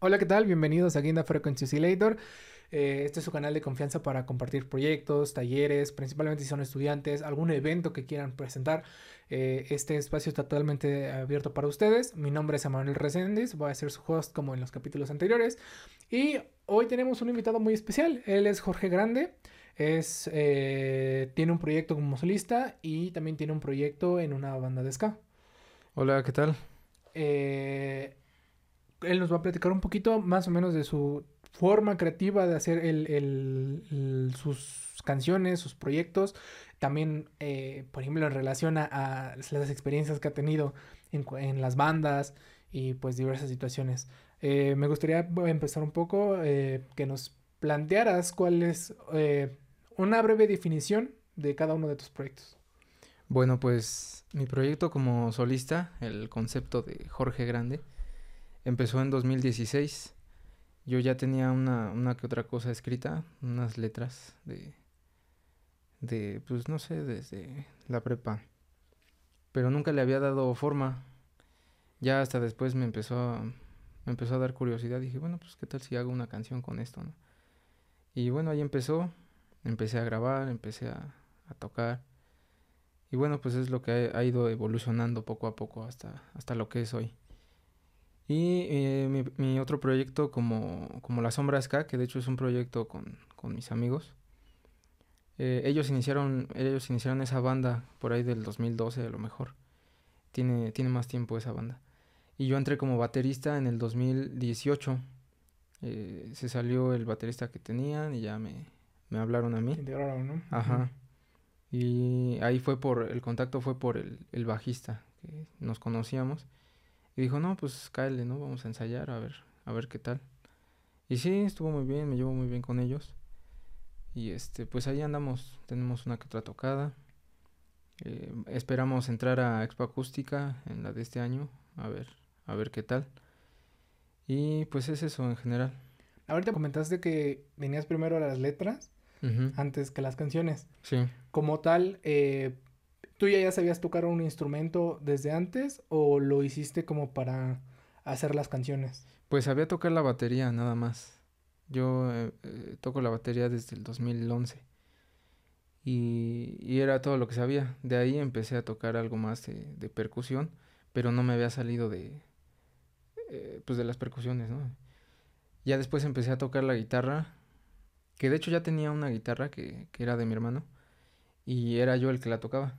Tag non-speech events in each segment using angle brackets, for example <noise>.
Hola, ¿qué tal? Bienvenidos a Guinda Frequency Oscillator. Eh, este es su canal de confianza para compartir proyectos, talleres, principalmente si son estudiantes, algún evento que quieran presentar. Eh, este espacio está totalmente abierto para ustedes. Mi nombre es Emanuel Reséndiz, voy a ser su host como en los capítulos anteriores. Y hoy tenemos un invitado muy especial. Él es Jorge Grande. Es, eh, tiene un proyecto como solista y también tiene un proyecto en una banda de ska. Hola, ¿qué tal? Eh, él nos va a platicar un poquito más o menos de su forma creativa de hacer el, el, sus canciones, sus proyectos. También, eh, por ejemplo, en relación a, a, las experiencias que ha tenido en, en las bandas y pues diversas situaciones. Eh, me gustaría empezar un poco eh, que nos plantearas cuál es eh, una breve definición de cada uno de tus proyectos. Bueno, pues mi proyecto como solista, el concepto de Jorge Grande, empezó en 2016. Yo ya tenía una, una que otra cosa escrita, unas letras de, de, pues no sé, desde la prepa. Pero nunca le había dado forma. Ya hasta después me empezó a, me empezó a dar curiosidad. Dije, bueno, pues qué tal si hago una canción con esto, ¿no? Y bueno, ahí empezó. Empecé a grabar, empecé a, tocar. Y bueno, pues es lo que ha, ha, ido evolucionando poco a poco hasta, hasta lo que es hoy. Y eh, mi, mi, otro proyecto como, como La Sombra Ska, que de hecho es un proyecto con, con mis amigos. Eh, ellos iniciaron ellos iniciaron esa banda por ahí del 2012 a lo mejor. Tiene, tiene más tiempo esa banda. Y yo entré como baterista en el 2018. Eh, se salió el baterista que tenían y ya me, me hablaron a mí. Integraron, ¿no? Ajá. Y ahí fue por, el contacto fue por el, el bajista, que nos conocíamos. Y dijo, no, pues cáele, ¿no? Vamos a ensayar, a ver, a ver qué tal. Y sí, estuvo muy bien, me llevo muy bien con ellos. Y este, pues ahí andamos, tenemos una que otra tocada. Eh, esperamos entrar a Expo Acústica en la de este año, a ver, a ver qué tal. Y pues es eso en general. Ahorita comentaste que venías primero a las letras uh -huh. antes que las canciones. Sí. Como tal, eh, ¿tú ya sabías tocar un instrumento desde antes o lo hiciste como para hacer las canciones? Pues sabía tocar la batería nada más. Yo eh, eh, toco la batería desde el 2011 y, y, era todo lo que sabía. De ahí empecé a tocar algo más de, de percusión, pero no me había salido de, eh, pues de las percusiones, ¿no? Ya después empecé a tocar la guitarra, que de hecho ya tenía una guitarra que, que era de mi hermano y era yo el que la tocaba,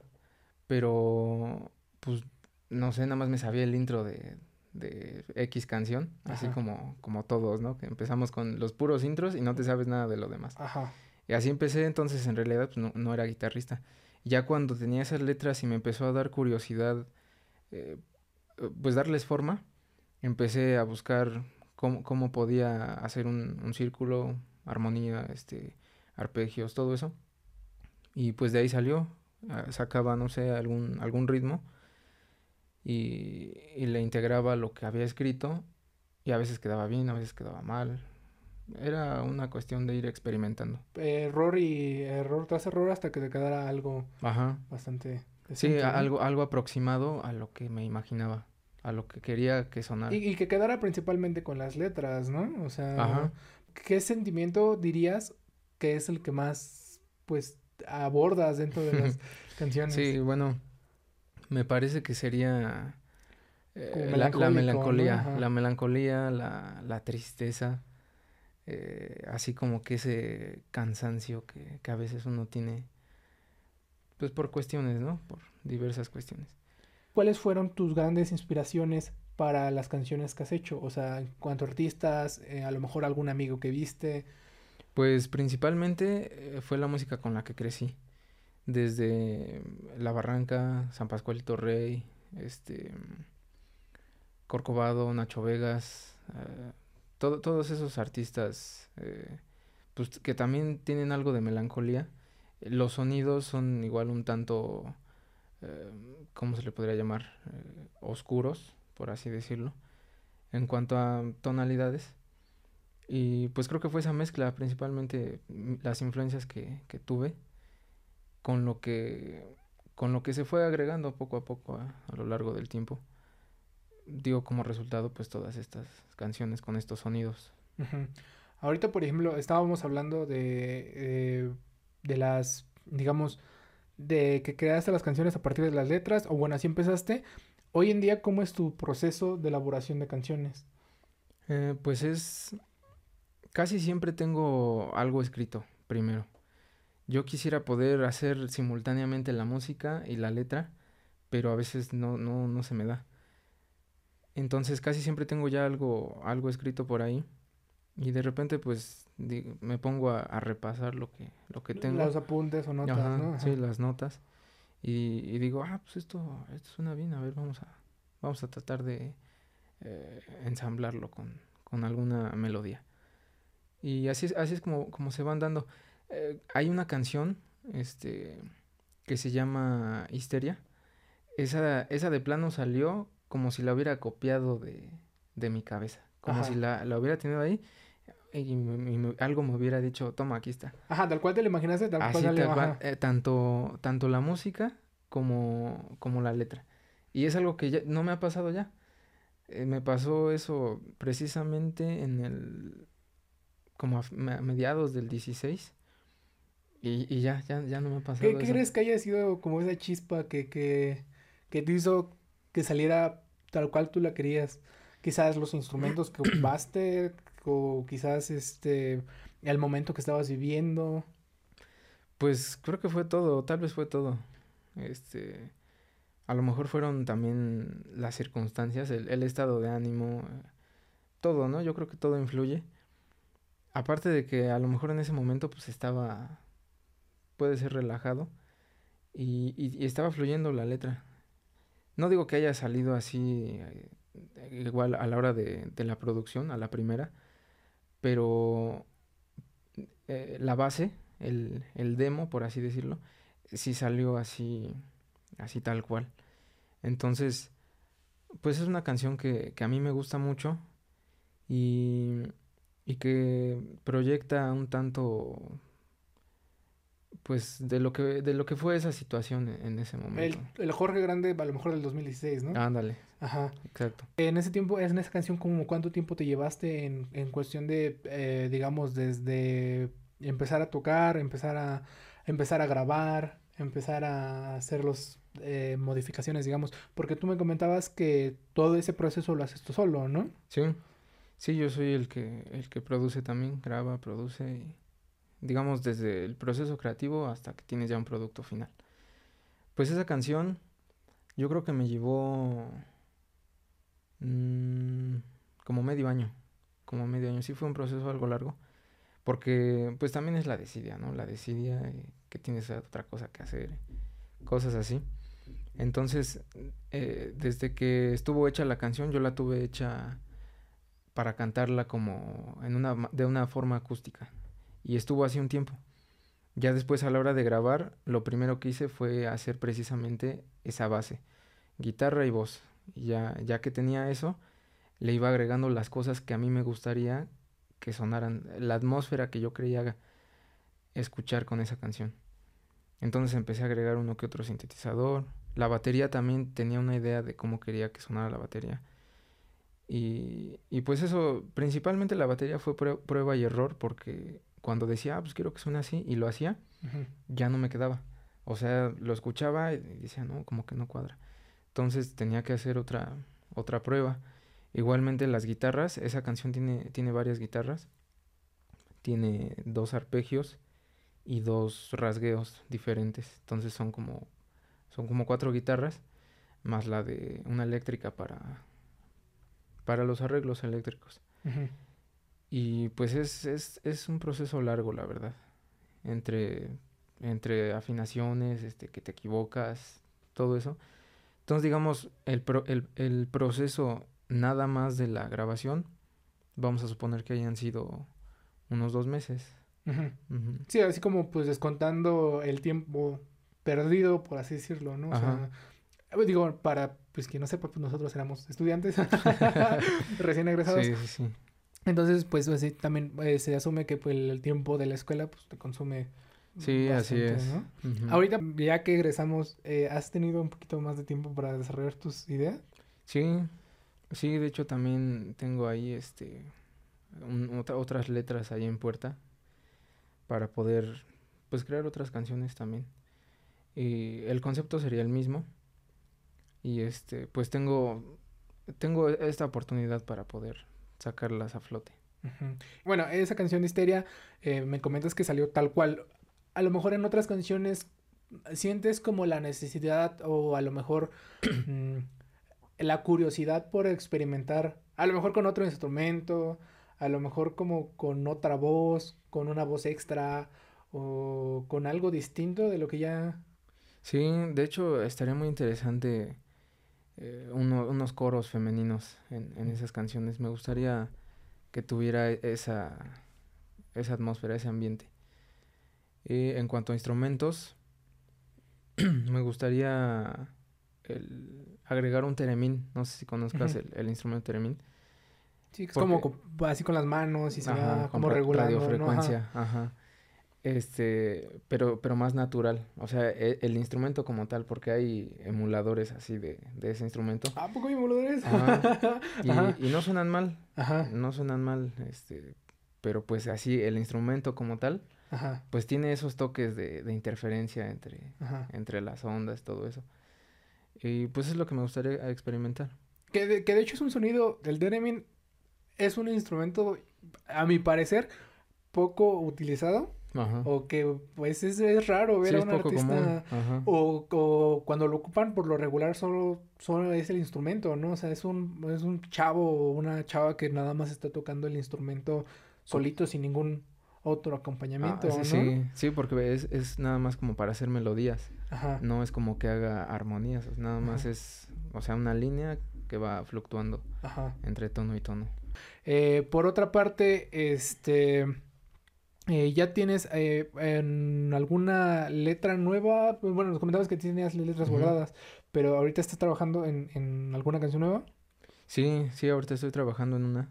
pero pues no sé, nada más me sabía el intro de, de X canción, Ajá. así como, como todos, ¿no? Que empezamos con los puros intros y no te sabes nada de lo demás. Ajá. Y así empecé, entonces en realidad pues, no, no, era guitarrista. Ya cuando tenía esas letras y me empezó a dar curiosidad, eh, pues darles forma, empecé a buscar cómo, cómo podía hacer un, un, círculo, armonía, este, arpegios, todo eso. Y pues de ahí salió, sacaba, no sé, algún, algún ritmo y, y, le integraba lo que había escrito y a veces quedaba bien, a veces quedaba mal. Era una cuestión de ir experimentando. Error y error tras error hasta que te quedara algo Ajá. bastante... Decente, sí, ¿no? algo, algo aproximado a lo que me imaginaba, a lo que quería que sonara. Y, y que quedara principalmente con las letras, ¿no? O sea, Ajá. ¿qué sentimiento dirías que es el que más, pues, abordas dentro de las <laughs> canciones? Sí, bueno, me parece que sería eh, la, la, melancolía, ¿no? la melancolía, la, la tristeza, eh, así como que ese cansancio que, que, a veces uno tiene, pues por cuestiones, ¿no? Por diversas cuestiones. ¿Cuáles fueron tus grandes inspiraciones para las canciones que has hecho? O sea, en cuanto a artistas, eh, a lo mejor algún amigo que viste. Pues principalmente eh, fue la música con la que crecí desde La Barranca, San Pascualito Rey, este Corcovado, Nacho Vegas, uh, todo, todos esos artistas eh, pues que también tienen algo de melancolía. Los sonidos son igual un tanto, eh, ¿cómo se le podría llamar? Eh, oscuros, por así decirlo, en cuanto a tonalidades. Y pues creo que fue esa mezcla, principalmente las influencias que, que tuve con lo que con lo que se fue agregando poco a poco a, a lo largo del tiempo dio como resultado pues todas estas canciones con estos sonidos. Ahorita, por ejemplo, estábamos hablando de, eh, de las, digamos, de que creaste las canciones a partir de las letras, o bueno, así empezaste. Hoy en día, ¿cómo es tu proceso de elaboración de canciones? Eh, pues es, casi siempre tengo algo escrito primero. Yo quisiera poder hacer simultáneamente la música y la letra, pero a veces no, no, no se me da. Entonces casi siempre tengo ya algo, algo escrito por ahí. Y de repente pues me pongo a, repasar lo que, lo que tengo. Los apuntes o notas, ¿no? Sí, las notas. Y, digo, ah, pues esto, esto suena bien, a ver, vamos a, vamos a tratar de eh, ensamblarlo con, con, alguna melodía. Y así es, así es como, como se van dando. Eh, hay una canción este, que se llama Histeria. Esa, esa de plano salió como si la hubiera copiado de, de mi cabeza. Como si la, la, hubiera tenido ahí y, algo me hubiera dicho, toma, aquí está. Ajá, tal cual te lo imaginaste, tal Así cual. Eh, tanto, tanto la música como, como la letra. Y es algo que ya no me ha pasado ya. Eh, me pasó eso precisamente en el... como a, mediados del 16. Y, y ya, ya, ya no me ha pasado ¿Qué, ¿qué crees que haya sido como esa chispa que, que, que te hizo que saliera tal cual tú la querías. Quizás los instrumentos que <clears throat> ocupaste o quizás este el momento que estabas viviendo. Pues creo que fue todo, tal vez fue todo. Este a lo mejor fueron también las circunstancias, el, el estado de ánimo, todo, ¿no? Yo creo que todo influye. Aparte de que a lo mejor en ese momento pues estaba, puede ser relajado y, y estaba fluyendo la letra. No digo que haya salido así eh, igual a la hora de, la producción, a la primera, pero eh, la base, el, demo, por así decirlo, sí salió así, así tal cual. Entonces, pues es una canción que, que a mí me gusta mucho y, y que proyecta un tanto pues de lo que de lo que fue esa situación en, ese momento. El, Jorge Grande a lo mejor del 2016, ¿no? Ándale. Ajá. Exacto. En ese tiempo, en esa canción, como ¿cuánto tiempo te llevaste en, en cuestión de, eh, digamos, desde empezar a tocar, empezar a, empezar a grabar, empezar a hacer las eh, modificaciones, digamos? Porque tú me comentabas que todo ese proceso lo haces tú solo, ¿no? Sí. Sí, yo soy el que, el que produce también, graba, produce y digamos desde el proceso creativo hasta que tienes ya un producto final. Pues esa canción yo creo que me llevó mm, como medio año, como medio año, sí fue un proceso algo largo, porque pues también es la desidia, ¿no? La desidia eh, que tienes otra cosa que hacer, cosas así. Entonces, eh, desde que estuvo hecha la canción, yo la tuve hecha para cantarla como en una, de una forma acústica y estuvo así un tiempo. Ya después a la hora de grabar, lo primero que hice fue hacer precisamente esa base, guitarra y voz. Y ya, ya que tenía eso, le iba agregando las cosas que a mí me gustaría que sonaran, la atmósfera que yo creía escuchar con esa canción. Entonces empecé a agregar uno que otro sintetizador. La batería también tenía una idea de cómo quería que sonara la batería. Y, y pues eso, principalmente la batería fue prueba y error porque cuando decía, ah, pues quiero que suene así, y lo hacía, ya no me quedaba. O sea, lo escuchaba y decía, no, como que no cuadra. Entonces tenía que hacer otra, otra prueba. Igualmente las guitarras, esa canción tiene, tiene varias guitarras. Tiene dos arpegios y dos rasgueos diferentes. Entonces son como, son como cuatro guitarras, más la de una eléctrica para, para los arreglos eléctricos. Y pues es, es, es un proceso largo, la verdad. Entre, entre afinaciones, este, que te equivocas, todo eso. Entonces, digamos, el, el, el proceso nada más de la grabación, vamos a suponer que hayan sido unos dos meses. Sí, así como pues descontando el tiempo perdido, por así decirlo, ¿no? O sea, digo, para pues quien no sepa, pues nosotros éramos estudiantes <laughs> recién egresados. Sí, sí, sí. Entonces, pues así también eh, se asume que pues, el tiempo de la escuela pues te consume. Sí, así es. Ahorita, ya que egresamos, eh, ¿has tenido un poquito más de tiempo para desarrollar tus ideas? Sí, Sí, de hecho también tengo ahí este otras letras ahí en puerta para poder pues crear otras canciones también. Y el concepto sería el mismo. Y este, pues tengo tengo esta oportunidad para poder sacarlas a flote. Bueno, esa canción de Histeria, eh, me comentas que salió tal cual. A lo mejor en otras canciones sientes como la necesidad o a lo mejor <clears throat> mm, la curiosidad por experimentar, a lo mejor con otro instrumento, a lo mejor como con otra voz, con una voz extra o con algo distinto de lo que ya... Sí, de hecho estaría muy interesante eh, unos coros femeninos en, en, esas canciones. Me gustaría que tuviera esa, esa atmósfera, ese ambiente. Y en cuanto a instrumentos, <clears throat> me gustaría agregar un teremín. No sé si conozcas el, instrumento teremín. Sí, es como así con las manos y se va como regulando. frecuencia, ajá. Este, pero, pero más natural. O sea, e, el, instrumento como tal, porque hay emuladores así de, de ese instrumento. ¿A poco hay emuladores? <laughs> Y, y, no suenan mal. Ajá. No suenan mal, este, pero pues así el instrumento como tal, Ajá. pues tiene esos toques de, de interferencia entre, entre las ondas, todo eso. Y pues es lo que me gustaría experimentar. Que de, que de hecho es un sonido, el Deremin es un instrumento, a mi parecer, poco utilizado. Ajá. O que pues es, es raro ver a un artista o, o, cuando lo ocupan por lo regular solo, solo es el instrumento, ¿no? O sea, es un, es un chavo o una chava que nada más está tocando el instrumento solito sin ningún otro acompañamiento, ah, sí, ¿no? Sí, sí, porque es, es nada más como para hacer melodías. Ajá. No es como que haga armonías, nada más es, o sea, una línea que va fluctuando Ajá. entre tono y tono. Eh, por otra parte, este, eh, ya tienes eh, en alguna letra nueva, pues, bueno, nos comentabas que tenías letras bordadas, pero ahorita estás trabajando en, en alguna canción nueva. Sí, sí, ahorita estoy trabajando en una.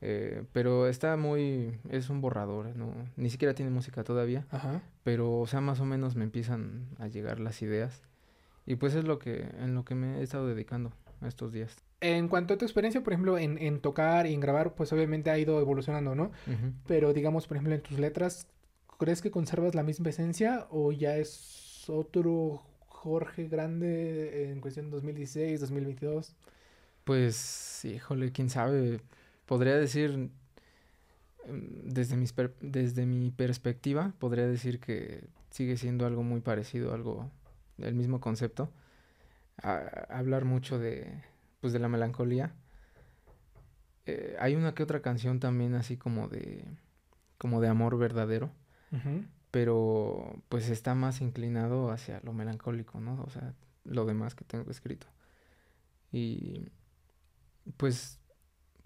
Eh, pero está muy, es un borrador, ¿no? Ni siquiera tiene música todavía. Ajá. Pero, o sea, más o menos me empiezan a llegar las ideas. Y pues es lo que, en lo que me he estado dedicando estos días. En cuanto a tu experiencia, por ejemplo, en, en tocar y en grabar, pues obviamente ha ido evolucionando, ¿no? Pero digamos, por ejemplo, en tus letras, ¿crees que conservas la misma esencia o ya es otro Jorge Grande en cuestión de 2016, 2022? Pues, híjole, quién sabe podría decir, em, desde, mis desde mi perspectiva, podría decir que sigue siendo algo muy parecido, algo del mismo concepto. hablar mucho de, pues, de la melancolía. Eh, hay una que otra canción también así como de, como de amor verdadero. Pero pues está más inclinado hacia lo melancólico, ¿no? O sea, lo demás que tengo escrito. Y pues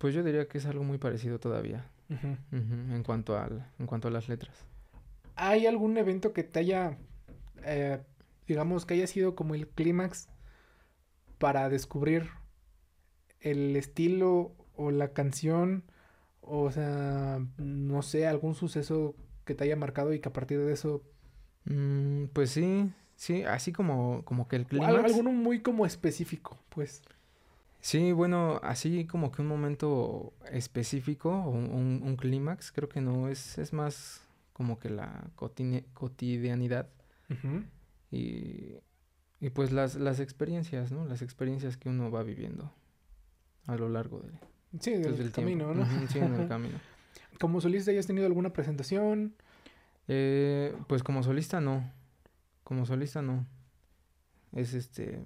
pues yo diría que es algo muy parecido todavía. en cuanto al, en cuanto a las letras. ¿Hay algún evento que te haya, eh, digamos, que haya sido como el clímax para descubrir el estilo o la canción? O sea, no sé, algún suceso que te haya marcado y que a partir de eso... Mm, pues sí, sí, así como, como que el clímax... Alguno muy como específico, pues. Sí, bueno, así como que un momento específico o un, un, clímax, creo que no, es, es más como que la cotidianidad y, y pues las, las experiencias, ¿no? Las experiencias que uno va viviendo a lo largo de, sí, del, camino, ¿no? sí, en el <laughs> camino. ¿Como solista ya has tenido alguna presentación? Eh, pues como solista no, como solista no. Es este,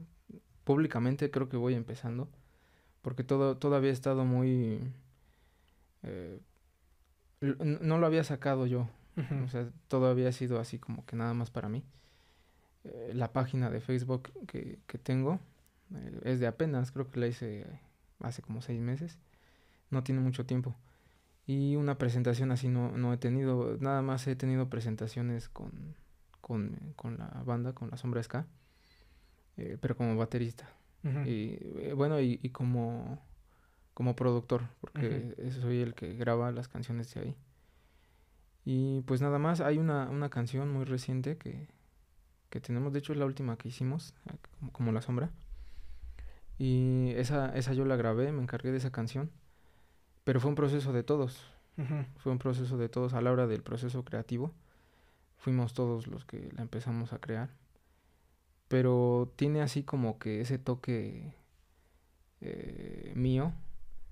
públicamente creo que voy empezando porque todo, todavía he estado muy... Eh, no lo había sacado yo, o sea, todo había sido así como que nada más para mí. Eh, la página de Facebook que, que tengo eh, es de apenas, creo que la hice hace como seis meses, no tiene mucho tiempo. Y una presentación así no, no he tenido, nada más he tenido presentaciones con, con, con la banda, con la Sombra Ska, pero como baterista. Y eh, bueno, y, y, como, como productor, porque soy el que graba las canciones de ahí. Y pues nada más, hay una, una canción muy reciente que, que tenemos, de hecho es la última que hicimos, como, La Sombra. Y esa, esa yo la grabé, me encargué de esa canción. Pero fue un proceso de todos. Fue un proceso de todos a la hora del proceso creativo. Fuimos todos los que la empezamos a crear. Pero tiene así como que ese toque eh, mío.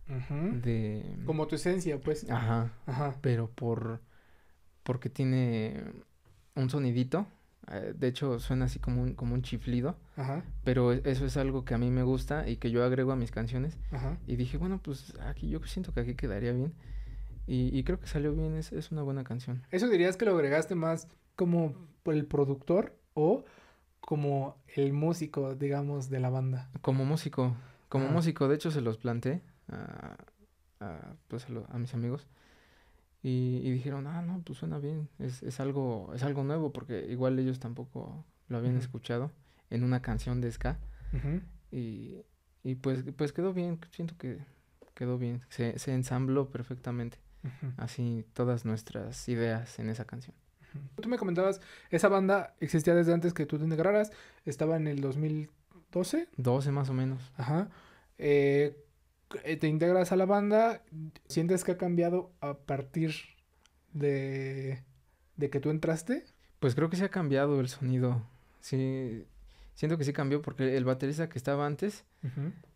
De... Como tu esencia, pues. Ajá. Ajá. Pero por... Porque tiene un sonidito de hecho, suena así como un, como un chiflido. Ajá. Pero e, eso es algo que a mí me gusta y que yo agrego a mis canciones. Ajá. Y dije, bueno, pues aquí yo siento que aquí quedaría bien. Y, y creo que salió bien, es, es, una buena canción. ¿Eso dirías que lo agregaste más como el productor o como el músico, digamos, de la banda? Como músico, como músico. De hecho, se los planteé a, a, pues a mis amigos. Y, dijeron, ah, no, pues suena bien, es, es, algo, es algo nuevo, porque igual ellos tampoco lo habían escuchado en una canción de ska. y, y pues, pues quedó bien, siento que quedó bien, se, se ensambló perfectamente, así todas nuestras ideas en esa canción. Tú me comentabas, esa banda existía desde antes que tú te integraras, estaba en el 2012. 12 más o menos. Ajá. Eh, te integras a la banda, ¿sientes que ha cambiado a partir de, de que tú entraste? Pues creo que se ha cambiado el sonido. Sí, siento que sí cambió porque el baterista que estaba antes,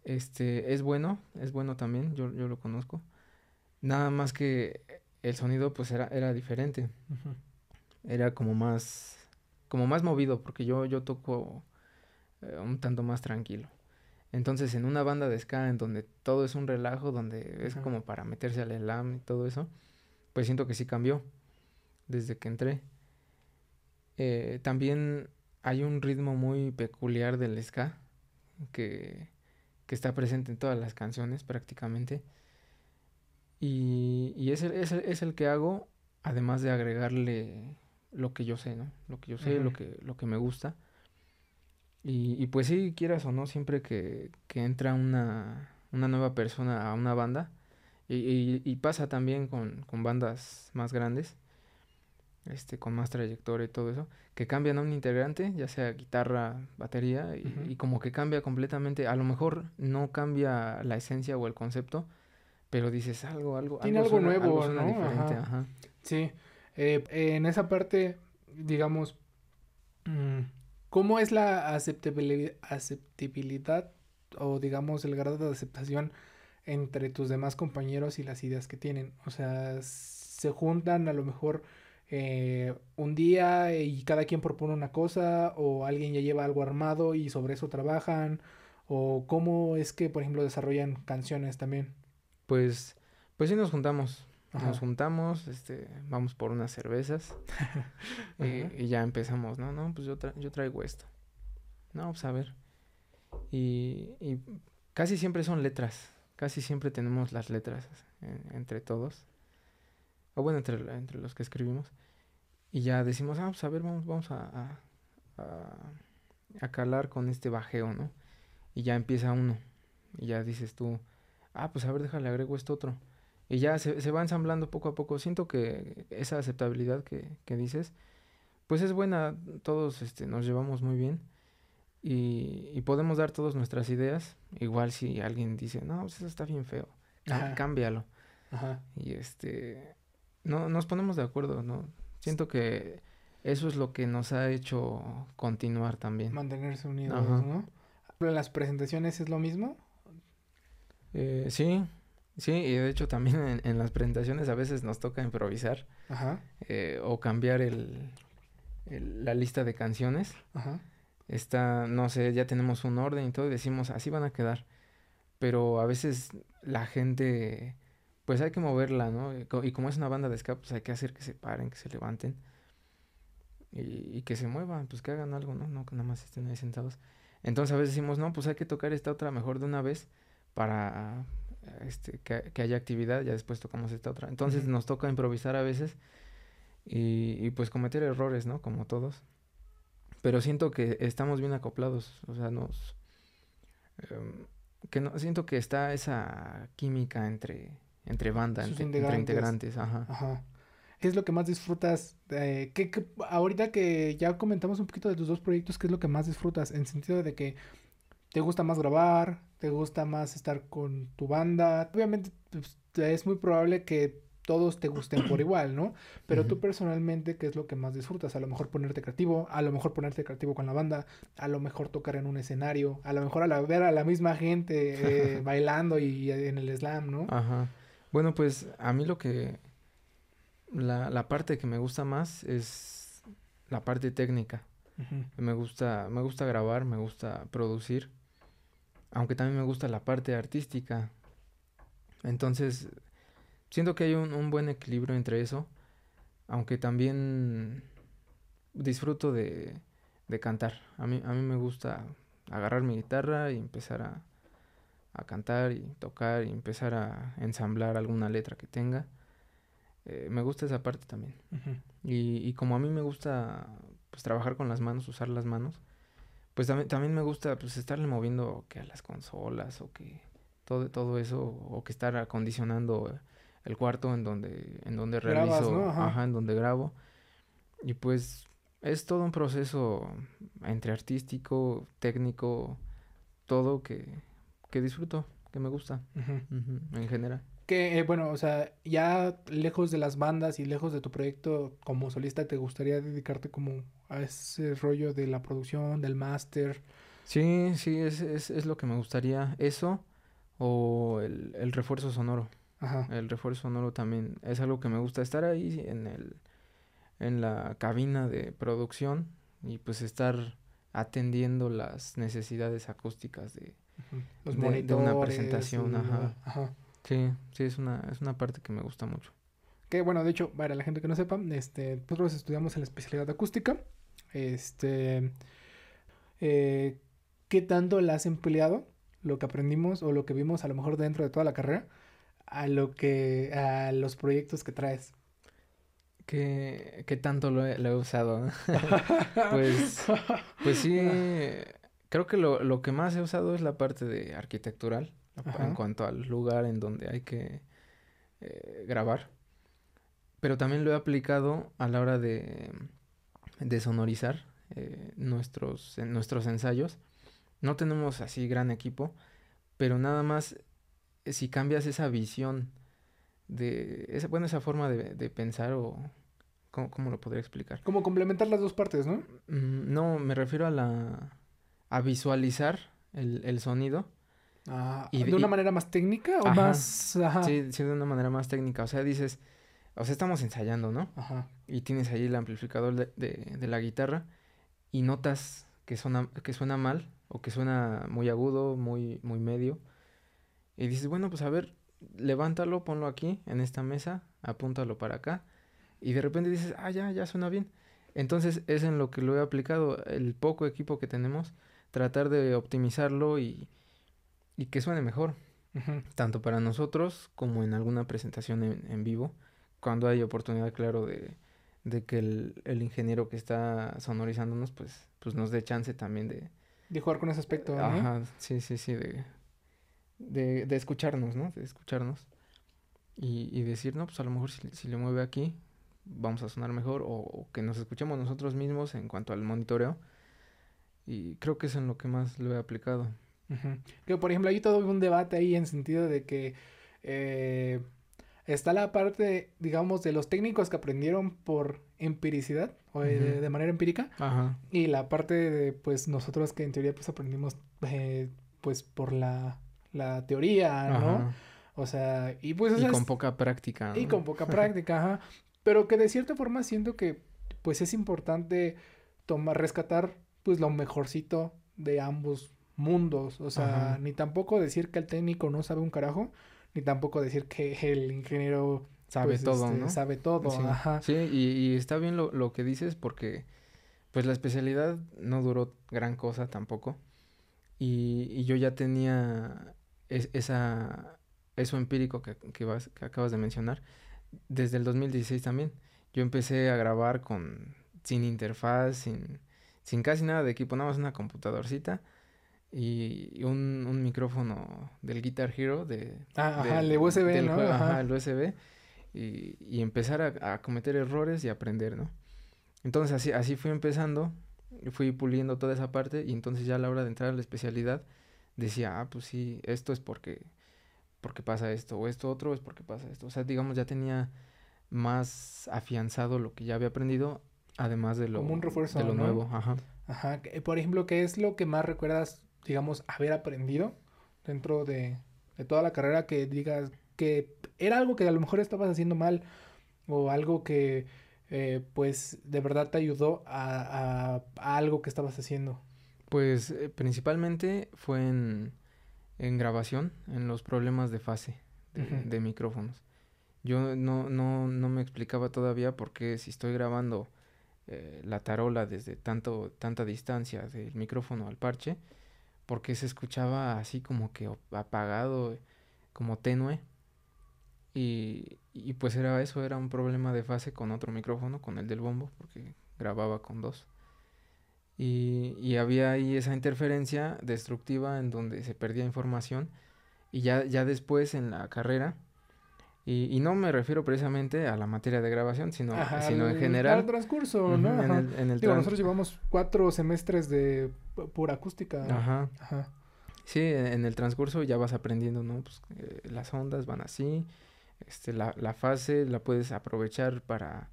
este, es bueno, es bueno también, yo, yo lo conozco. Nada más que el sonido pues era, era diferente. Era como más, como más movido porque yo, yo toco eh, un tanto más tranquilo. Entonces, en una banda de ska en donde todo es un relajo, donde es como para meterse al elam y todo eso, pues siento que sí cambió desde que entré. Eh, también hay un ritmo muy peculiar del ska que, que, está presente en todas las canciones prácticamente. Y, y es, el, es, el, es, el, que hago, además de agregarle lo que yo sé, ¿no? Lo que yo sé, lo, que, lo que me gusta. Y, y pues sí, quieras o no, siempre que, que entra una, una nueva persona a una banda, y, y, pasa también con, con, bandas más grandes, este, con más trayectoria y todo eso, que cambian a un integrante, ya sea guitarra, batería, y, y, como que cambia completamente. A lo mejor no cambia la esencia o el concepto, pero dices algo, algo. Tiene algo, nuevo, ¿no? Diferente, ajá. Sí. Eh, en esa parte, digamos, mmm, ¿Cómo es la aceptabilidad, o digamos el grado de aceptación entre tus demás compañeros y las ideas que tienen? O sea, se juntan a lo mejor eh, un día y cada quien propone una cosa o alguien ya lleva algo armado y sobre eso trabajan o cómo es que por ejemplo desarrollan canciones también. Pues pues sí nos juntamos nos juntamos, este, vamos por unas cervezas <laughs> <laughs> y, ya empezamos, no, no, pues yo, yo traigo esto. No, pues a ver. Y, y, casi siempre son letras, casi siempre tenemos las letras entre todos, o bueno, entre, entre los que escribimos. Y ya decimos, ah, pues a ver, vamos, vamos a, a, a calar con este bajeo, ¿no? Y ya empieza uno. Y ya dices tú, ah, pues a ver, déjale, agrego esto otro y ya se, se, va ensamblando poco a poco. Siento que esa aceptabilidad que, que dices, pues es buena, todos este, nos llevamos muy bien y, y, podemos dar todas nuestras ideas. Igual si alguien dice, no, pues eso está bien feo, cámbialo. Ajá. Y este, no, nos ponemos de acuerdo, ¿no? Siento que eso es lo que nos ha hecho continuar también. Mantenerse unidos, ¿no? ¿En las presentaciones es lo mismo? Eh, sí, Sí, y de hecho también <laughs> en, las presentaciones a veces nos toca improvisar Ajá. Eh, o cambiar el, la lista de canciones. Ajá. Está, no sé, ya tenemos un orden y todo y decimos así van a quedar. Pero a veces la gente, pues hay que moverla, ¿no? Y como es una banda de ska, pues hay que hacer que se paren, que se levanten y, y que se muevan, pues que hagan algo, ¿no? No que nada más estén ahí sentados. Entonces a veces decimos, no, pues hay que tocar esta otra mejor de una vez para este, que, haya actividad, ya después tocamos esta otra. Entonces nos toca improvisar a veces y, pues cometer errores, ¿no? Como todos. Pero siento que estamos bien acoplados, o sea, nos... Em, que no, siento que está esa química entre, entre banda, entre integrantes. ajá. ¿Qué es lo que más disfrutas? Eh, ahorita que ya comentamos un poquito de tus dos proyectos, ¿qué es lo que más disfrutas? En sentido de que ¿Te gusta más grabar? ¿Te gusta más estar con tu banda? Obviamente pues, es muy probable que todos te gusten por <clears throat> igual, ¿no? Pero tú personalmente, ¿qué es lo que más disfrutas? A lo mejor ponerte creativo, a lo mejor ponerte creativo con la banda, a lo mejor tocar en un escenario, a lo mejor a la, ver a la misma gente eh, <laughs> bailando y en el slam, ¿no? Ajá. Bueno, pues a mí lo que... La, la parte que me gusta más es la parte técnica. Me gusta, me gusta grabar, me gusta producir. Aunque también me gusta la parte artística. Entonces, siento que hay un, buen equilibrio entre eso, aunque también disfruto de, de, cantar. A mí, a mí me gusta agarrar mi guitarra y empezar a, a cantar y tocar y empezar a ensamblar alguna letra que tenga. Eh, me gusta esa parte también. y, y, como a mí me gusta pues trabajar con las manos, usar las manos, pues también, también me gusta pues estarle moviendo que a las consolas o que todo, todo eso, o que estar acondicionando el cuarto en donde, en donde realizo, ajá. en donde grabo. Y pues es todo un proceso entre artístico, técnico, todo que, que disfruto, que me gusta en general. Que, eh, bueno, o sea, ya lejos de las bandas y lejos de tu proyecto como solista, ¿te gustaría dedicarte como a ese rollo de la producción, del máster? Sí, sí, es, es, es, lo que me gustaría. Eso o el, el refuerzo sonoro. Ajá. El refuerzo sonoro también es algo que me gusta estar ahí en el en la cabina de producción y pues estar atendiendo las necesidades acústicas de, Los de, una presentación, ajá. ajá. Sí, sí es una es una parte que me gusta mucho. Que bueno, de hecho, para la gente que no sepa, este nosotros estudiamos en la especialidad de acústica. Este eh, ¿qué tanto la has empleado? Lo que aprendimos o lo que vimos a lo mejor dentro de toda la carrera a lo que, a los proyectos que traes? ¿Qué, qué tanto lo he, usado? <laughs> <laughs> pues, pues sí, creo que lo, lo, que más he usado es la parte de arquitectural, en cuanto al lugar en donde hay que eh, grabar. Pero también lo he aplicado a la hora de, de sonorizar eh, nuestros, nuestros ensayos. No tenemos así gran equipo, pero nada más si cambias esa visión de esa, bueno, esa forma de, pensar o ¿cómo, lo podría explicar? Como complementar las dos partes, ¿no? Mm, no, me refiero a la a visualizar el, sonido. Ah, y, ¿de una manera más técnica o más...? Ajá. Sí, sí, de una manera más técnica. O sea, dices, o sea, estamos ensayando, ¿no? Ajá. Y tienes ahí el amplificador de, de, de la guitarra y notas que suena, que suena mal o que suena muy agudo, muy, muy medio y dices, bueno, pues a ver, levántalo, ponlo aquí, en esta mesa, apúntalo para acá. Y de repente dices, ah, ya, ya suena bien. Entonces es en lo que lo he aplicado, el poco equipo que tenemos, tratar de optimizarlo y, y que suene mejor. Tanto para nosotros como en alguna presentación en, vivo, cuando hay oportunidad, claro, de, de que el, el, ingeniero que está sonorizándonos, pues, pues nos dé chance también de... De jugar con ese aspecto, ¿no? Ajá, sí, sí, sí, de, de, de escucharnos, ¿no? De escucharnos. Y, y, decir, no, pues a lo mejor si, si le mueve aquí, vamos a sonar mejor. O, que nos escuchemos nosotros mismos en cuanto al monitoreo. Y creo que es en lo que más lo he aplicado. Que por ejemplo, hay todo un debate ahí en sentido de que eh, está la parte, digamos, de los técnicos que aprendieron por empiricidad o de, manera empírica y la parte de, pues, nosotros que en teoría pues aprendimos, eh, pues, por la la teoría, ¿no? O sea, y pues... Y con poca práctica. Y con poca <laughs> práctica, ajá. Pero que de cierta forma siento que pues es importante tomar, rescatar pues lo mejorcito de ambos mundos. O sea, ni tampoco decir que el técnico no sabe un carajo, ni tampoco decir que el ingeniero sabe pues, todo, este, ¿no? Sabe todo, sí. ajá. Sí, y, y está bien lo, lo, que dices porque pues la especialidad no duró gran cosa tampoco. Y, y yo ya tenía es, esa, eso empírico que, que, vas, que acabas de mencionar, desde el 2016 también. Yo empecé a grabar con sin interfaz, sin, sin casi nada de equipo, nada más una computadorcita y un, un micrófono del Guitar Hero de, ah, ajá, el USB, ¿no? ajá. el USB y, y empezar a, a, cometer errores y aprender, ¿no? Entonces así, así fui empezando fui puliendo toda esa parte y entonces ya a la hora de entrar a la especialidad decía, ah, pues sí, esto es porque, porque pasa esto, o esto otro es porque pasa esto. O sea, digamos, ya tenía más afianzado lo que ya había aprendido, además de lo, Como un refuerzo, de lo ¿no? nuevo. Ajá. Ajá. Por ejemplo, ¿qué es lo que más recuerdas, digamos, haber aprendido dentro de, de toda la carrera que digas que era algo que a lo mejor estabas haciendo mal o algo que, eh, pues, de verdad te ayudó a, a- a algo que estabas haciendo? Pues eh, principalmente fue en, en grabación, en los problemas de fase de micrófonos. Yo no, no, no me explicaba todavía por qué si estoy grabando eh, la tarola desde tanto, tanta distancia del micrófono al parche, por qué se escuchaba así como que apagado, eh, como tenue. Y, y pues era eso, era un problema de fase con otro micrófono, con el del bombo, porque grababa con dos. Y, y había ahí esa interferencia destructiva en donde se perdía información. Y ya, ya después en la carrera, y, y no me refiero precisamente a la materia de grabación, sino, Ajá, sino en al- general. Transcurso, ¿no? en Ajá. el, en el Digo, tran- nosotros llevamos cuatro semestres de pu- pura acústica. Ajá. Ajá. Sí, en en el transcurso ya vas aprendiendo, ¿no? Pues eh, las ondas van así, este, la, la fase la puedes aprovechar para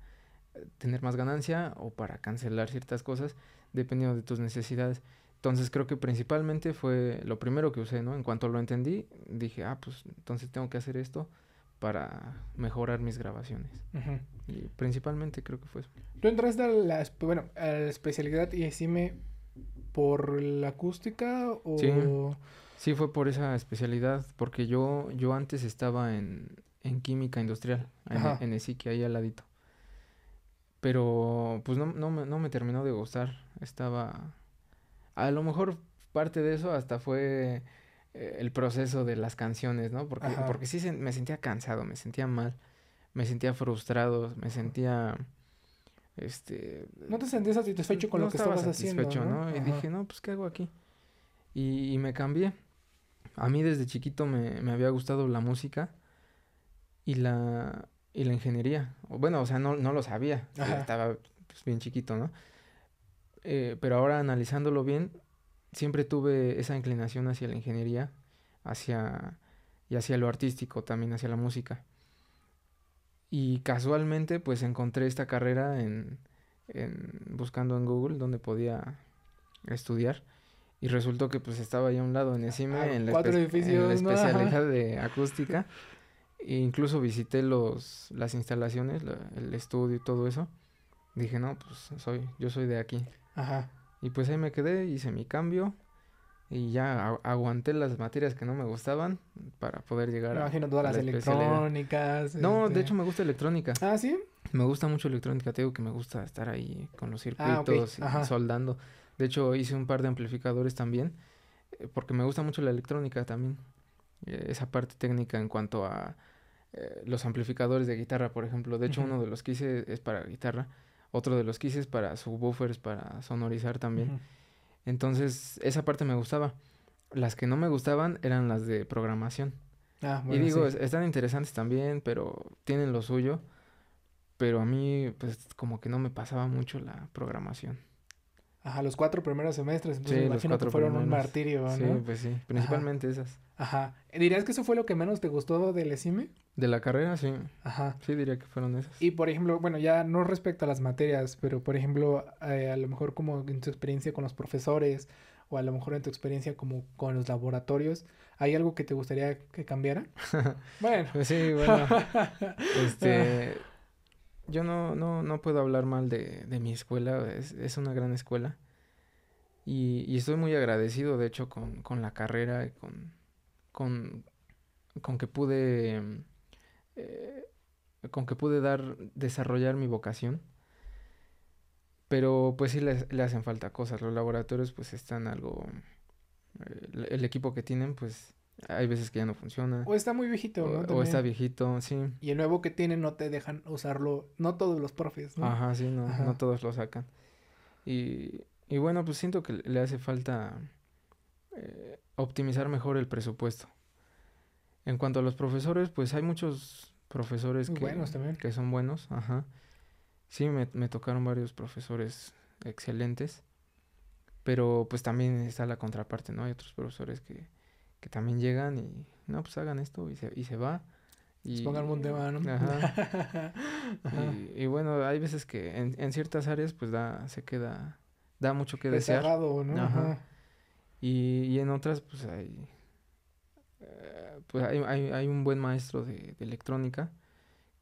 eh, tener más ganancia o para cancelar ciertas cosas, dependiendo de tus necesidades. Entonces creo que principalmente fue lo primero que usé, ¿no? En cuanto lo entendí, dije, ah, pues entonces tengo que hacer esto para mejorar mis grabaciones. Y principalmente creo que fue eso. Tú entraste a la, bueno, a la especialidad y decime por la acústica o... Sí. Sí, fue por esa especialidad, porque yo, yo antes estaba en, en química industrial, en, Ajá. en ESIC, ahí al ladito. Pero pues no, no, me, no me terminó de gustar. Estaba. A lo mejor parte de eso hasta fue el proceso de las canciones, ¿no? Porque, Ajá. porque sí se- me sentía cansado, me sentía mal, me sentía frustrado, me sentía. Este. ¿No te sentías satisfecho con no lo que estaba estabas haciendo, satisfecho, no? Y dije, no, pues, ¿qué hago aquí? Y, y me cambié. A mí desde chiquito me, me había gustado la música y la, y la ingeniería. Bueno, o sea, no, no lo sabía. Ajá. Estaba pues, bien chiquito, ¿no? Eh, pero ahora analizándolo bien, siempre tuve esa inclinación hacia la ingeniería, hacia y hacia lo artístico, también hacia la música. Y casualmente, pues encontré esta carrera en, en- buscando en Google donde podía estudiar. Y resultó que pues estaba ahí a un lado en ESIME, Ah, en la, cuatro en la especialidad de acústica. E incluso visité los, las instalaciones, la- el estudio y todo eso. Dije, no, pues soy, yo soy de aquí. Ajá. Y pues ahí me quedé, hice mi cambio y ya a- aguanté las materias que no me gustaban para poder llegar Me a, imagino todas a las la electrónicas. No, de este- hecho me gusta electrónica. Ah, ¿sí? Me gusta mucho electrónica, te digo que me gusta estar ahí con los Ah, ok, circuitos y soldando. De hecho, hice un par de amplificadores también, eh, porque me gusta mucho la electrónica también. Eh, esa parte técnica en cuanto a eh, los amplificadores de guitarra, por ejemplo. De hecho, uno de los que hice es para guitarra, otro de los que hice es para subwoofers, para sonorizar también. Entonces, esa parte me gustaba. Las que no me gustaban eran las de programación. Ah, y bueno, digo, sí. es- están interesantes también, pero tienen lo suyo. Pero a mí, pues, como que no me pasaba mucho la programación. Ajá, los cuatro primeros semestres. Entonces Sí, me los imagino que fueron un martirio, Sí, ¿no? pues sí, principalmente esas. Ajá. ¿Dirías que eso fue lo que menos te gustó del ESIME? De la carrera, sí, Ajá. sí diría que fueron esas. Y por ejemplo, bueno, ya no respecto a las materias, pero por ejemplo, eh, a lo mejor como en tu experiencia con los profesores o a lo mejor en tu experiencia como con los laboratorios, ¿hay algo que te gustaría que cambiara? <laughs> Bueno. Pues sí, bueno, <laughs> este, yo no, no, no puedo hablar mal de, de mi escuela, es, es una gran escuela. Y, y estoy muy agradecido, de hecho, con, con la carrera, con, con, con que pude, mm, eh, con que pude dar, desarrollar mi vocación. Pero pues sí le, hacen falta cosas. Los laboratorios pues están algo... el- el equipo que tienen pues hay veces que ya no funciona. O está muy viejito, ¿no? O, está viejito, sí. Y el nuevo que tienen no te dejan usarlo, no todos los profes, ¿no? Ajá, sí, no, Ajá. no todos lo sacan. Y, y bueno, pues siento que le hace falta eh, optimizar mejor el presupuesto. En cuanto a los profesores, pues hay muchos profesores Muy que, buenos también. que son buenos, ajá. Sí, me, me tocaron varios profesores excelentes. Pero pues también está la contraparte, ¿no? Hay otros profesores que, que también llegan y, no, pues hagan esto y se, y se va. Y, pongan un tema, ¿no? Ajá. Y, y, bueno, hay veces que en, en, ciertas áreas pues da, se queda, da mucho que desear. ¿no? Ajá. Y, y en otras pues hay, eh, pues hay, hay, hay, un buen maestro de, de, electrónica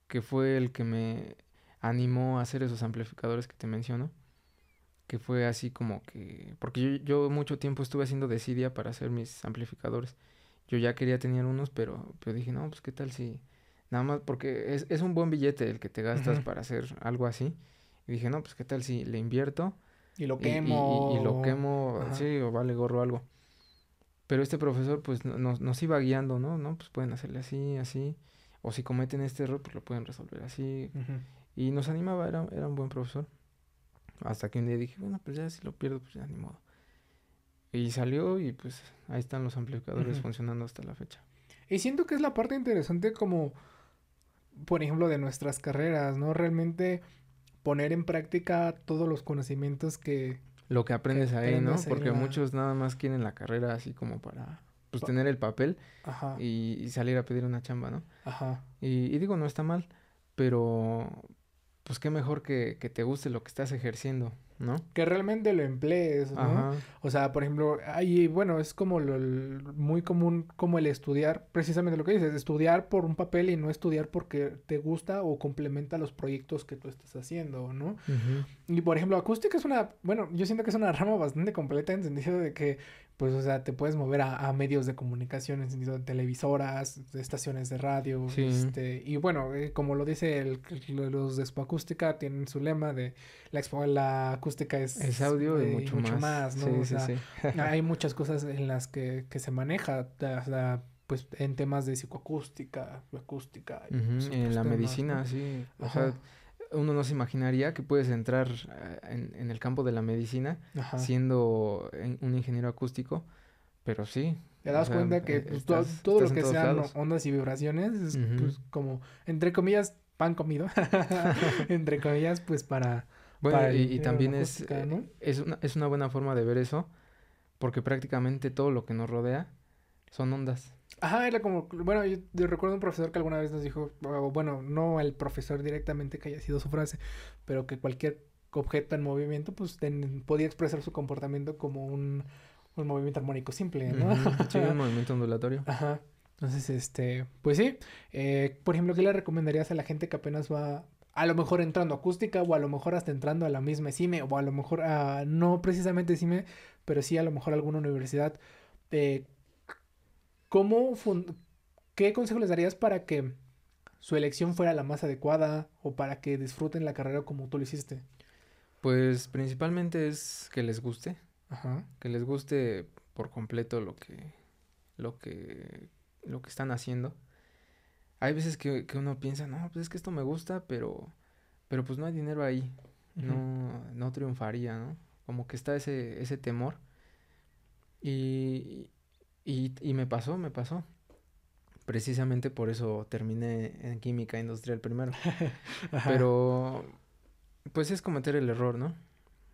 que fue el que me animó a hacer esos amplificadores que te menciono. Que fue así como que... Porque yo, yo mucho tiempo estuve haciendo desidia para hacer mis amplificadores. Yo ya quería tener unos, pero, pero dije, no, pues qué tal si Nada más porque es, es un buen billete el que te gastas para hacer algo así. Y dije, no, pues qué tal si le invierto. Y lo quemo. Y, lo quemo, sí, o vale gorro algo. Pero este profesor, pues, nos, nos iba guiando, ¿no? No, pues pueden hacerle así, así. O si cometen este error, pues lo pueden resolver así. Y nos animaba, era, era un buen profesor. Hasta que un día dije, bueno, pues ya si lo pierdo, pues ya ni modo. Y salió y pues ahí están los amplificadores funcionando hasta la fecha. Y siento que es la parte interesante como por ejemplo, de nuestras carreras, ¿no? Realmente poner en práctica todos los conocimientos que... Lo que aprendes ahí, ¿no? Porque muchos nada más quieren la carrera así como para, pues, tener el papel Ajá. Y, salir a pedir una chamba, ¿no? Ajá. Y, y digo, no está mal, pero pues qué mejor que, que te guste lo que estás ejerciendo, ¿no? Que realmente lo emplees, ¿no? O sea, por ejemplo, ahí, bueno, es como lo, muy común como el estudiar, precisamente lo que dices, estudiar por un papel y no estudiar porque te gusta o complementa los proyectos que tú estás haciendo, ¿no? Y por ejemplo, acústica es una, bueno, yo siento que es una <laughs> rama bastante completa en sentido de que pues, o sea, te puedes mover a, medios de comunicación en sentido de televisoras, de estaciones de radio, este, y bueno, eh, como lo dice el, los de Expo Acústica, tienen su lema de la, expo, la acústica es... Es audio y mucho, más. ¿no? o sea, <laughs> hay muchas cosas en las que, que se maneja, o sea, pues en temas de psicoacústica, acústica. Pues, en la medicina, sí. O sea, uno no se imaginaría que puedes entrar eh, en, en el campo de la medicina siendo un ingeniero acústico, pero sí. Te das cuenta que pues, todo lo que sean ondas y vibraciones es pues como, entre comillas, pan comido. <laughs> entre comillas, pues para... Bueno, y, también es, eh, es, una, es una buena forma de ver eso, porque prácticamente todo lo que nos rodea son ondas. Ajá, era como, bueno, yo, recuerdo un profesor que alguna vez nos dijo, bueno, no el profesor directamente que haya sido su frase, pero que cualquier objeto en movimiento, pues podía expresar su comportamiento como un, un movimiento armónico simple, ¿no? <laughs> sí, un movimiento ondulatorio. Ajá. Entonces, este, pues sí. Eh, por ejemplo, ¿qué le recomendarías a la gente que apenas va a lo mejor entrando a acústica o a lo mejor hasta entrando a la misma CIME o a lo mejor a, no precisamente CIME, pero sí a lo mejor a alguna universidad? Eh, ¿Cómo ¿Qué consejo les darías para que su elección fuera la más adecuada o para que disfruten la carrera como tú lo hiciste? Pues principalmente es que les guste. Ajá. Que les guste por completo lo que, lo que, lo que están haciendo. Hay veces que, que uno piensa, no, pues es que esto me gusta, pero, pero pues no hay dinero ahí. No, no triunfaría, ¿no? Como que está ese, ese temor. Y, y, y me pasó, me pasó. Precisamente por eso terminé en química industrial primero. <laughs> Pero, pues es cometer el error, ¿no?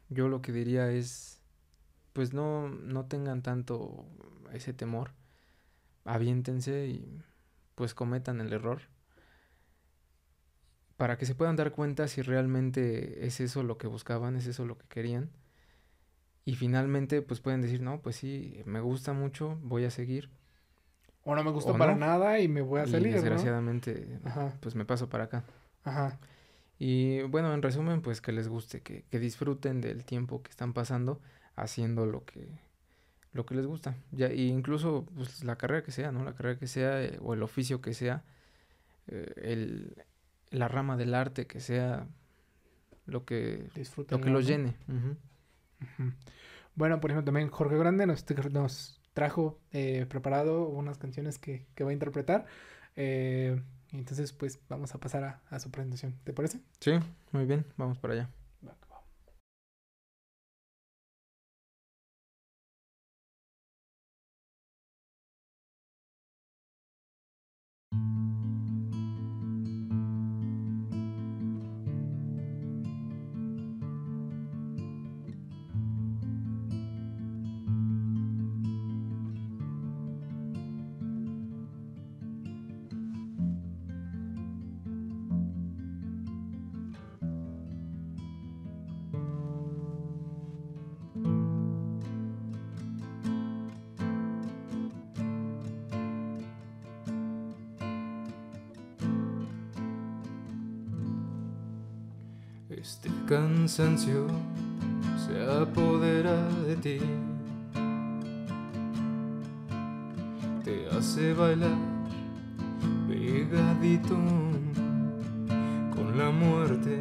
Yo lo que diría es, pues no, no tengan tanto ese temor. Aviéntense y pues cometan el error. Para que se puedan dar cuenta si realmente es eso lo que buscaban, es eso lo que querían y finalmente pues pueden decir, no, pues sí, me gusta mucho, voy a seguir. O no me gusta para nada y me voy a salir. desgraciadamente, pues me paso para acá. Ajá. Y bueno, en resumen, pues que les guste, que, que disfruten del tiempo que están pasando haciendo lo que, lo que les gusta. Ya, y incluso pues, la carrera que sea, ¿no? La carrera que sea eh, o el oficio que sea, eh, el, la rama del arte que sea, lo que, lo que los llene. Bueno, por ejemplo, también Jorge Grande nos, nos trajo eh, preparado unas canciones que, que va a interpretar. Eh, entonces, pues vamos a pasar a, a, su presentación. ¿Te parece? Sí, muy bien, vamos para allá. Cansancio se apodera de ti. Te hace bailar pegadito con la muerte.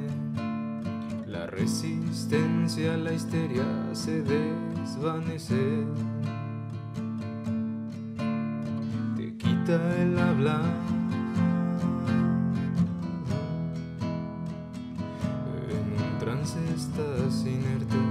La resistencia a la histeria se desvanece. Te quita el hablar. Estás inerte.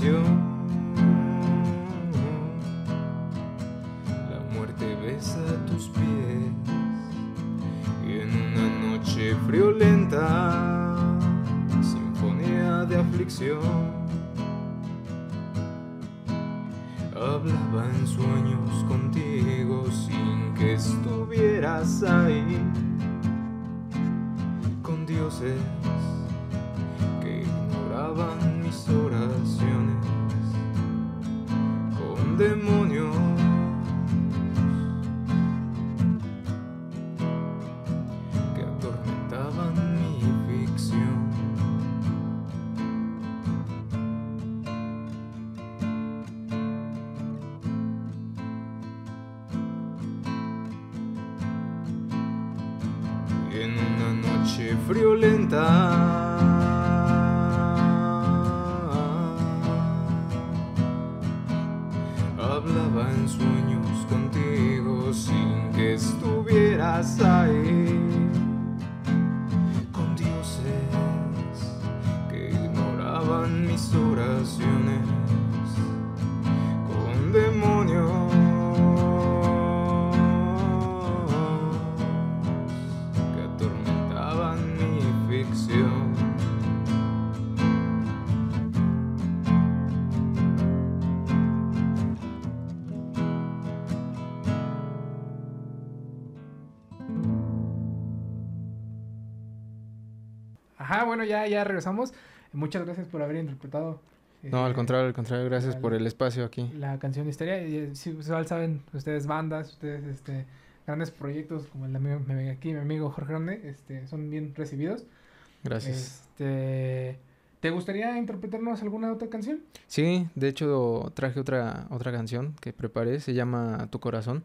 you con ya, ya regresamos. Muchas gracias por haber interpretado. No, al eh, contrario, al contrario, gracias por el espacio aquí. La canción de Histeria. Y, eh, si igual saben, ustedes bandas, ustedes este, grandes proyectos como el de mi- mi- aquí, mi amigo Jorge Grande, este, son bien recibidos. Gracias. Este, ¿Te gustaría interpretarnos alguna otra canción? Sí, de hecho traje otra, otra canción que preparé, se llama Tu Corazón.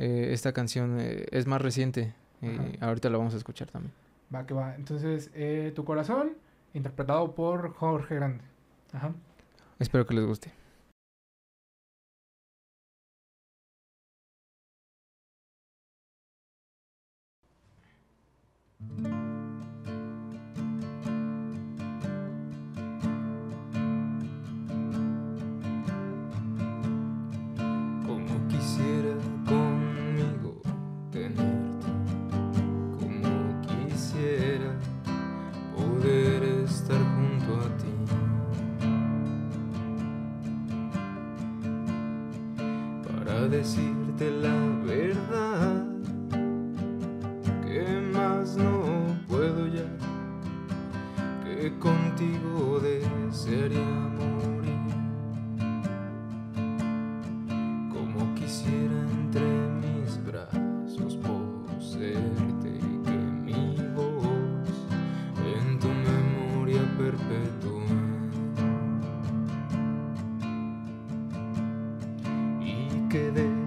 Eh, esta canción eh, es más reciente y ahorita la vamos a escuchar también. Va, que va. Entonces, eh, Tu Corazón, interpretado por Jorge Grande. Ajá. Espero que les guste. Como Y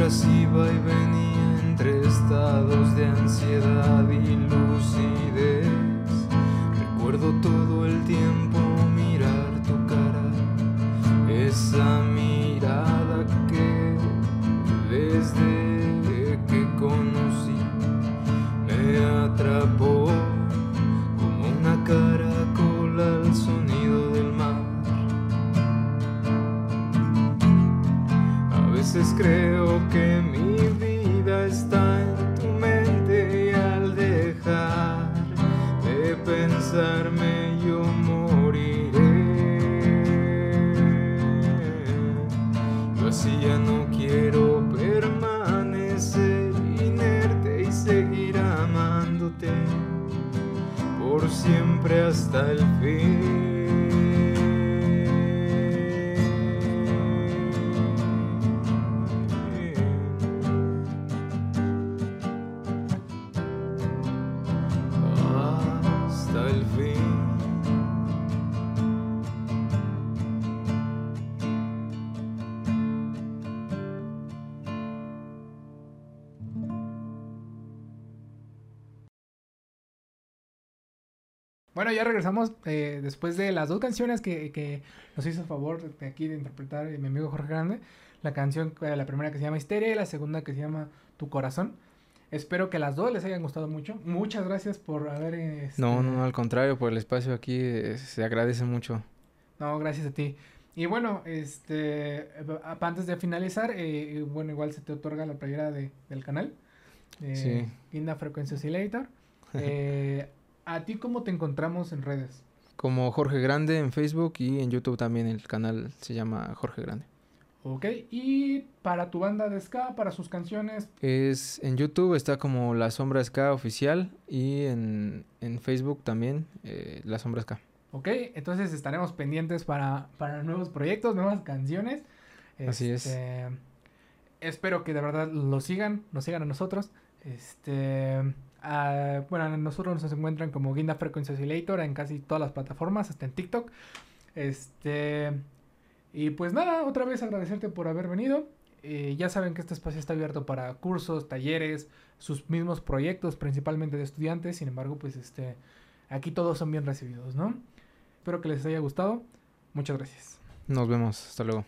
mientras iba y venía entre estados de ansiedad y lucidez, recuerdo todo el tiempo mirar tu cara, esa hasta el fin. Bueno, ya regresamos eh, después de las dos canciones que, que nos hizo el favor de aquí de interpretar eh, mi amigo Jorge Grande. La canción, eh, la primera que se llama Histeria y la segunda que se llama Tu Corazón. Espero que las dos les hayan gustado mucho. Muchas gracias por haber... este, No, no, no, al contrario, por el espacio aquí eh, se agradece mucho. No, gracias a ti. Y bueno, este, antes de finalizar, eh, bueno, igual se te otorga la playera de, del canal. Eh, Sí. Guinda Frequency Oscillator. <laughs> Eh, ¿A ti cómo te encontramos en redes? Como Jorge Grande en Facebook y en YouTube también el canal se llama Jorge Grande. Ok, y para tu banda de ska, para sus canciones, Es en YouTube está como La Sombra Ska oficial y en, en Facebook también eh, La Sombra Ska. ok, entonces estaremos pendientes para, para nuevos proyectos, nuevas canciones. Así es. Este, Espero que de verdad lo sigan, nos sigan a nosotros. Este, ah, bueno, nosotros nos encuentran como Guinda Frequency Oscillator en casi todas las plataformas, hasta en TikTok. Este, y pues nada, otra vez agradecerte por haber venido. Eh, ya saben que este espacio está abierto para cursos, talleres, sus mismos proyectos, principalmente de estudiantes. Sin embargo, pues este, aquí todos son bien recibidos, ¿no? Espero que les haya gustado. Muchas gracias. Nos vemos, hasta luego.